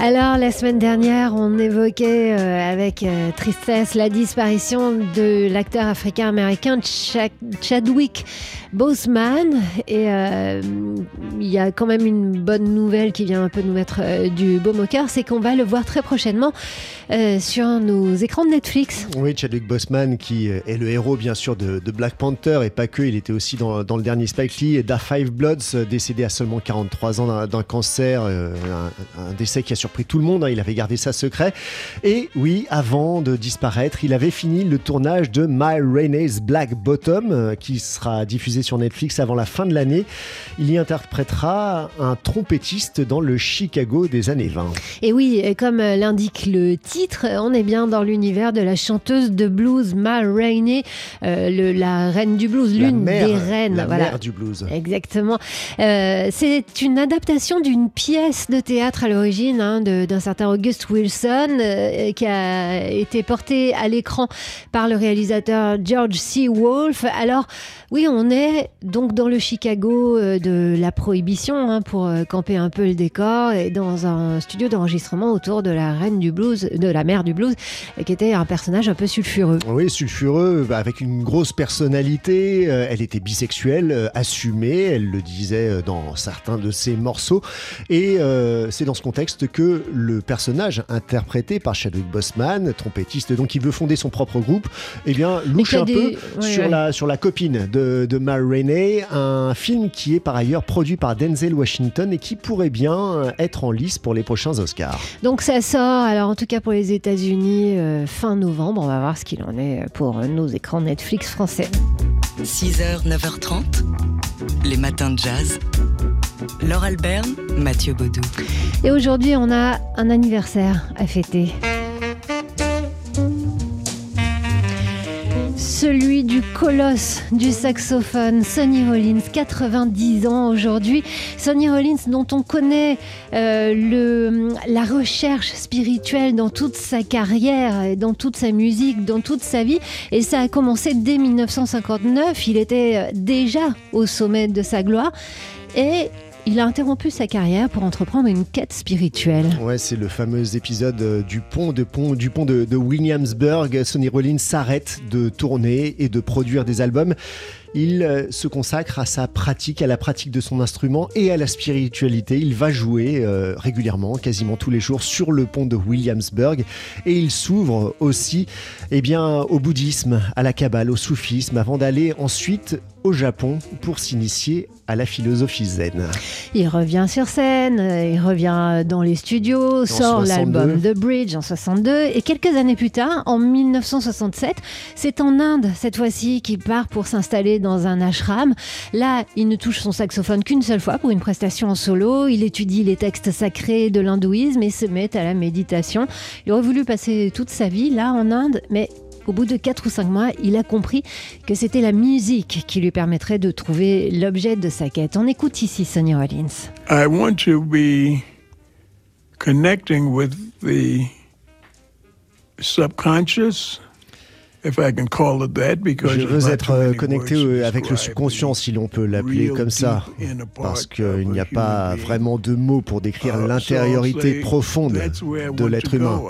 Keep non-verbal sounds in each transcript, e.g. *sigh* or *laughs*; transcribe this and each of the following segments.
Alors, la semaine dernière, on évoquait euh, avec euh, tristesse la disparition de l'acteur africain-américain Chad- Chadwick Boseman. Et euh, il y a quand même une bonne nouvelle qui vient un peu nous mettre du baume au cœur, c'est qu'on va le voir très prochainement sur nos écrans de Netflix. Oui, Chadwick Boseman, qui est le héros bien sûr de, Black Panther et pas que, il était aussi dans, le dernier Spike Lee Da Five Bloods, décédé à seulement 43 ans d'un- cancer, un, un décès qui a surpris tout le monde, hein, il avait gardé ça secret. Et oui, avant de disparaître, il avait fini le tournage de My Rainey's Black Bottom, euh, qui sera diffusé sur Netflix avant la fin de l'année. Il y interprétera un trompettiste dans le Chicago des années 20. Et oui, comme euh, l'indique le titre, on est bien dans l'univers de la chanteuse de blues Ma Rainey, euh, le- la reine du blues, l'une des reines. La voilà. mère du blues. Exactement. Euh, c'est une adaptation d'une pièce de théâtre à l'origine hein, d'un certain August Wilson euh, qui a été portée à l'écran par le réalisateur George C. Wolfe. Alors oui, on est donc dans le Chicago euh, de la prohibition hein, pour euh, camper un peu le décor et dans un studio d'enregistrement autour de la reine du blues, de la mère du blues, qui était un personnage un peu sulfureux. Oui, sulfureux, bah, avec une grosse personnalité. elle était bisexuelle, assumée, elle le disait dans certains de ses morceaux. Et c'est dans ce contexte que le personnage interprété par Chadwick Boseman, trompettiste, donc qui veut fonder son propre groupe, eh bien, louche un des- peu ouais, sur, ouais. La, sur la copine de, de Ma Rainey, un film qui est par ailleurs produit par Denzel Washington et qui pourrait bien euh, être en lice pour les prochains Oscars. Donc ça sort, alors en tout cas pour les États-Unis, euh, fin novembre. On va voir ce qu'il en est pour euh, nos écrans Netflix français. 6h, 9h30, les matins de jazz. Laure Alberne, Mathieu Baudou. Et aujourd'hui, on a un anniversaire à fêter. Celui du colosse du saxophone, Sonny Rollins, 90 ans aujourd'hui. Sonny Rollins, dont on connaît euh, la recherche spirituelle dans toute sa carrière, dans toute sa musique, dans toute sa vie. Et ça a commencé dès 1959. Il était euh, déjà au sommet de sa gloire. Et il a interrompu sa carrière pour entreprendre une quête spirituelle. Ouais, c'est le fameux épisode euh, du pont de pont du pont de, Williamsburg. Sonny Rollins s'arrête de tourner et de produire des albums. Il euh, se consacre à sa pratique, à la pratique de son instrument et à la spiritualité. Il va jouer euh, régulièrement, quasiment tous les jours, sur le pont de Williamsburg. Et il s'ouvre aussi eh bien, au bouddhisme, à la kabbale, au soufisme, avant d'aller ensuite au Japon pour s'initier à la philosophie zen. Il revient sur scène, il revient dans les studios, sort 62. l'album The Bridge en 62 et quelques années plus tard, en 1967, c'est en Inde cette fois-ci qu'il part pour s'installer dans un ashram. Là, il ne touche son saxophone qu'une seule fois pour une prestation en solo. Il étudie les textes sacrés de l'hindouisme et se met à la méditation. Il aurait voulu passer toute sa vie là en Inde, mais au bout de 4 ou 5 mois, il a compris que c'était la musique qui lui permettrait de trouver l'objet de sa quête. On écoute ici Sonny Rollins. I want to be connecting with the subconscious, if I can call it that, because Je veux not être euh, connecté words to avec le describe subconscient, the si l'on peut l'appeler comme ça, parce qu'il of n'y a pas human being. vraiment de mots pour décrire Uh, l'intériorité profonde de l'être humain.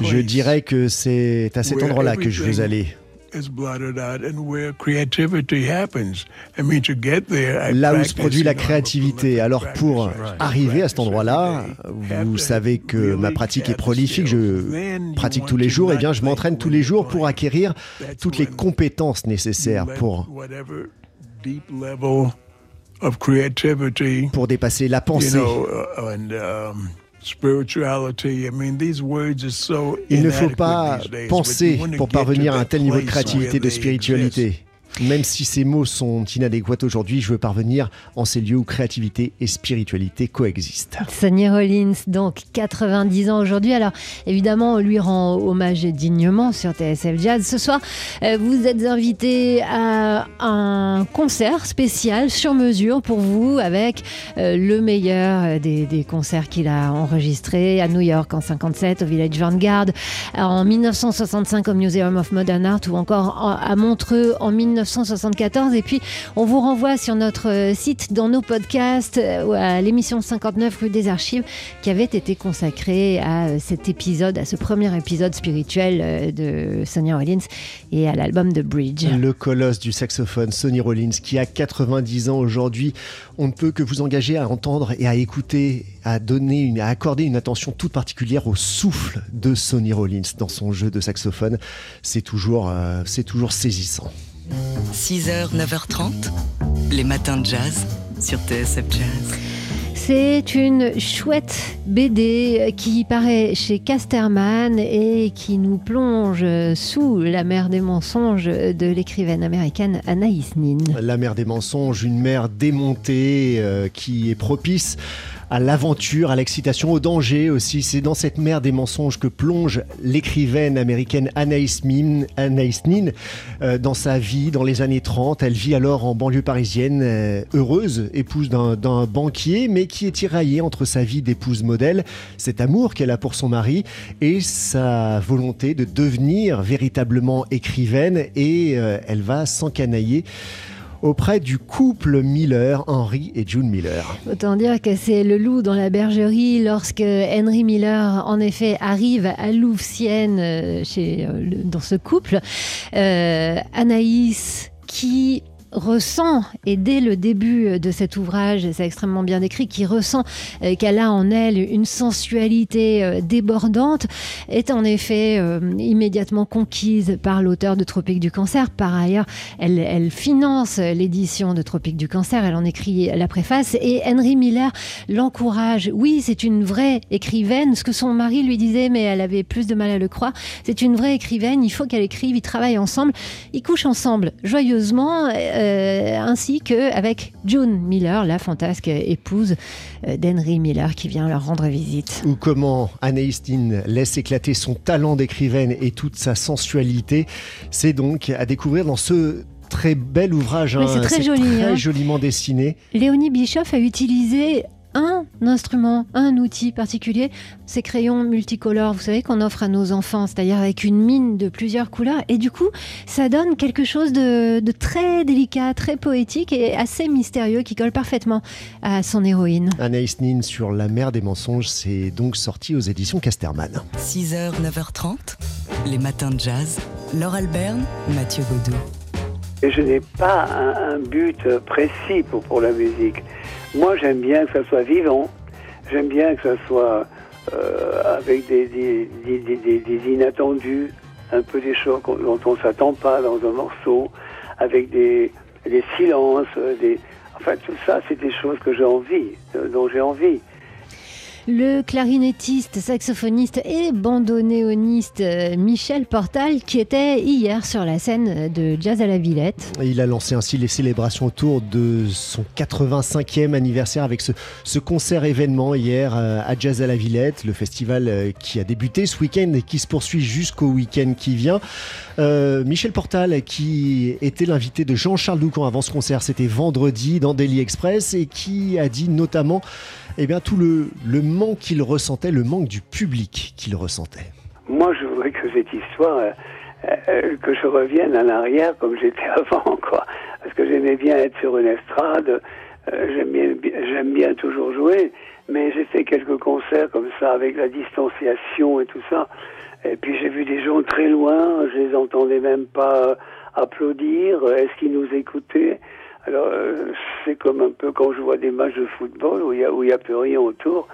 Je dirais que c'est à cet endroit-là que je veux aller. Là où se produit la créativité. Alors pour arriver à cet endroit-là, vous savez que ma pratique est prolifique, je pratique tous les jours, et not bien je m'entraîne tous les jours pour acquérir toutes les compétences nécessaires pour, whatever deep level of creativity, pour dépasser la pensée. Know, and spirituality. I mean, these words are so Il ne faut pas penser pour parvenir à un tel niveau de créativité, de spiritualité. Même si ces mots sont inadéquats aujourd'hui, je veux parvenir en ces lieux où créativité et spiritualité coexistent. Sonny Rollins, donc 90 ans aujourd'hui. Alors évidemment, on lui rend hommage dignement sur TSF Jazz. Ce soir, euh, vous êtes invité à un concert spécial sur mesure pour vous avec euh, le meilleur des, des concerts qu'il a enregistrés à New York en 57, au Village Vanguard, en 1965 au Museum of Modern Art ou encore à Montreux en 1974. Et puis, on vous renvoie sur notre site dans nos podcasts euh, à l'émission 59 rue des Archives qui avait été consacrée à euh, cet épisode, à ce premier épisode spirituel euh, de Sonny Rollins et à l'album de Bridge. Le colosse du saxophone Sonny Rollins qui a 90 ans aujourd'hui. On ne peut que vous engager à entendre et à écouter, à donner à accorder une attention toute particulière au souffle de Sonny Rollins dans son jeu de saxophone. C'est toujours, euh, c'est toujours saisissant. 6h, 9h30, les matins de jazz sur TSF Jazz. C'est une chouette BD qui paraît chez Casterman et qui nous plonge sous la mer des mensonges de l'écrivaine américaine Anaïs Nin. La mer des mensonges, une mer démontée euh, qui est propice à l'aventure, à l'excitation, au danger aussi. C'est dans cette mer des mensonges que plonge l'écrivaine américaine Anaïs, Anaïs Nin euh, dans sa vie dans les années 30. Elle vit alors en banlieue parisienne, euh, heureuse, épouse d'un banquier, mais qui est tiraillée entre sa vie d'épouse modèle, cet amour qu'elle a pour son mari et sa volonté de devenir véritablement écrivaine. Et euh, elle va s'encanailler auprès du couple Miller, Henry et June Miller. Autant dire que c'est le loup dans la bergerie lorsque Henry Miller, en effet, arrive à Louvciennes euh, chez, euh, dans ce couple. Euh, Anaïs, qui ressent, et dès le début de cet ouvrage, c'est extrêmement bien décrit, qui ressent euh, qu'elle a en elle une sensualité euh, débordante, est en effet euh, immédiatement conquise par l'auteur de Tropique du Cancer. Par ailleurs, elle, finance l'édition de Tropique du Cancer, elle en écrit la préface, et Henry Miller l'encourage. Oui, c'est une vraie écrivaine, ce que son mari lui disait, mais elle avait plus de mal à le croire. C'est une vraie écrivaine, il faut qu'elle écrive, ils travaillent ensemble, ils couchent ensemble joyeusement, ainsi qu'avec June Miller, la fantasque épouse euh, d'Henry Miller, qui vient leur rendre visite. Ou comment Anaïs Nin laisse éclater son talent d'écrivaine et toute sa sensualité. C'est donc à découvrir dans ce très bel ouvrage. Oui, c'est très joli, Très hein. joliment dessiné. Léonie Bischoff a utilisé un instrument, un outil particulier, ces crayons multicolores, vous savez, qu'on offre à nos enfants, c'est-à-dire avec une mine de plusieurs couleurs. Et du coup, ça donne quelque chose de, de très délicat, très poétique et assez mystérieux qui colle parfaitement à son héroïne. Anaïs Nin sur la mer des mensonges, c'est donc sorti aux éditions Casterman. 6h, 9h30, les matins de jazz. Laure Alberne, Mathieu Baudou. Et je n'ai pas un, un but précis pour, pour la musique. Moi, j'aime bien que ça soit vivant. J'aime bien que ça soit euh, avec des, des, des, des- inattendus, un peu des choses dont on ne s'attend pas dans un morceau, avec des, silences, des... Enfin, tout ça, c'est des choses que j'ai envie, euh, dont j'ai envie. Le clarinettiste, saxophoniste et bandonéoniste euh, Michel Portal, qui était hier sur la scène de Jazz à la Villette. Et il a lancé ainsi les célébrations autour de son 85e anniversaire avec ce, ce concert événement hier euh, à Jazz à la Villette, le festival euh, qui a débuté ce week-end et qui se poursuit jusqu'au week-end qui vient. Michel Portal, qui était l'invité de Jean-Charles Doucan avant ce concert, c'était vendredi dans Daily Express et qui a dit notamment eh bien, tout le, le manque qu'il ressentait, le manque du public qu'il ressentait. Moi, je voudrais que cette histoire, euh, euh, que je revienne en arrière comme j'étais *laughs* avant, quoi. Parce que j'aimais bien être sur une estrade, euh, j'aime bien, bien toujours jouer, mais j'ai fait quelques concerts comme ça avec la distanciation et tout ça. Et puis j'ai vu des gens très loin, je les entendais même pas applaudir. Est-ce qu'ils nous écoutaient? Alors c'est comme un peu quand je vois des matchs de football où il y a où il y a plus rien autour.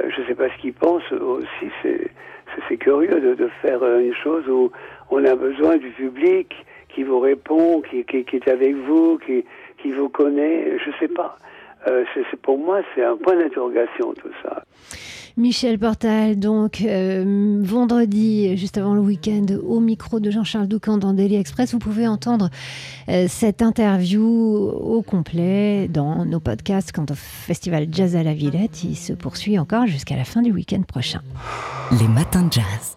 Euh, je sais pas ce qu'ils pensent aussi. C'est curieux de, de faire euh, une chose où on a besoin du public qui vous répond, qui, qui, qui est avec vous, qui, qui vous connaît. Je sais pas. Euh, c'est- pour moi, c'est un point d'interrogation tout ça. Michel Portal, donc euh, vendredi, juste avant le week-end, au micro de Jean-Charles Doucan dans Daily Express. Vous pouvez entendre euh, cette interview au complet dans nos podcasts quant au Festival Jazz à la Villette. Il se poursuit encore jusqu'à la fin du week-end prochain. Les matins de jazz.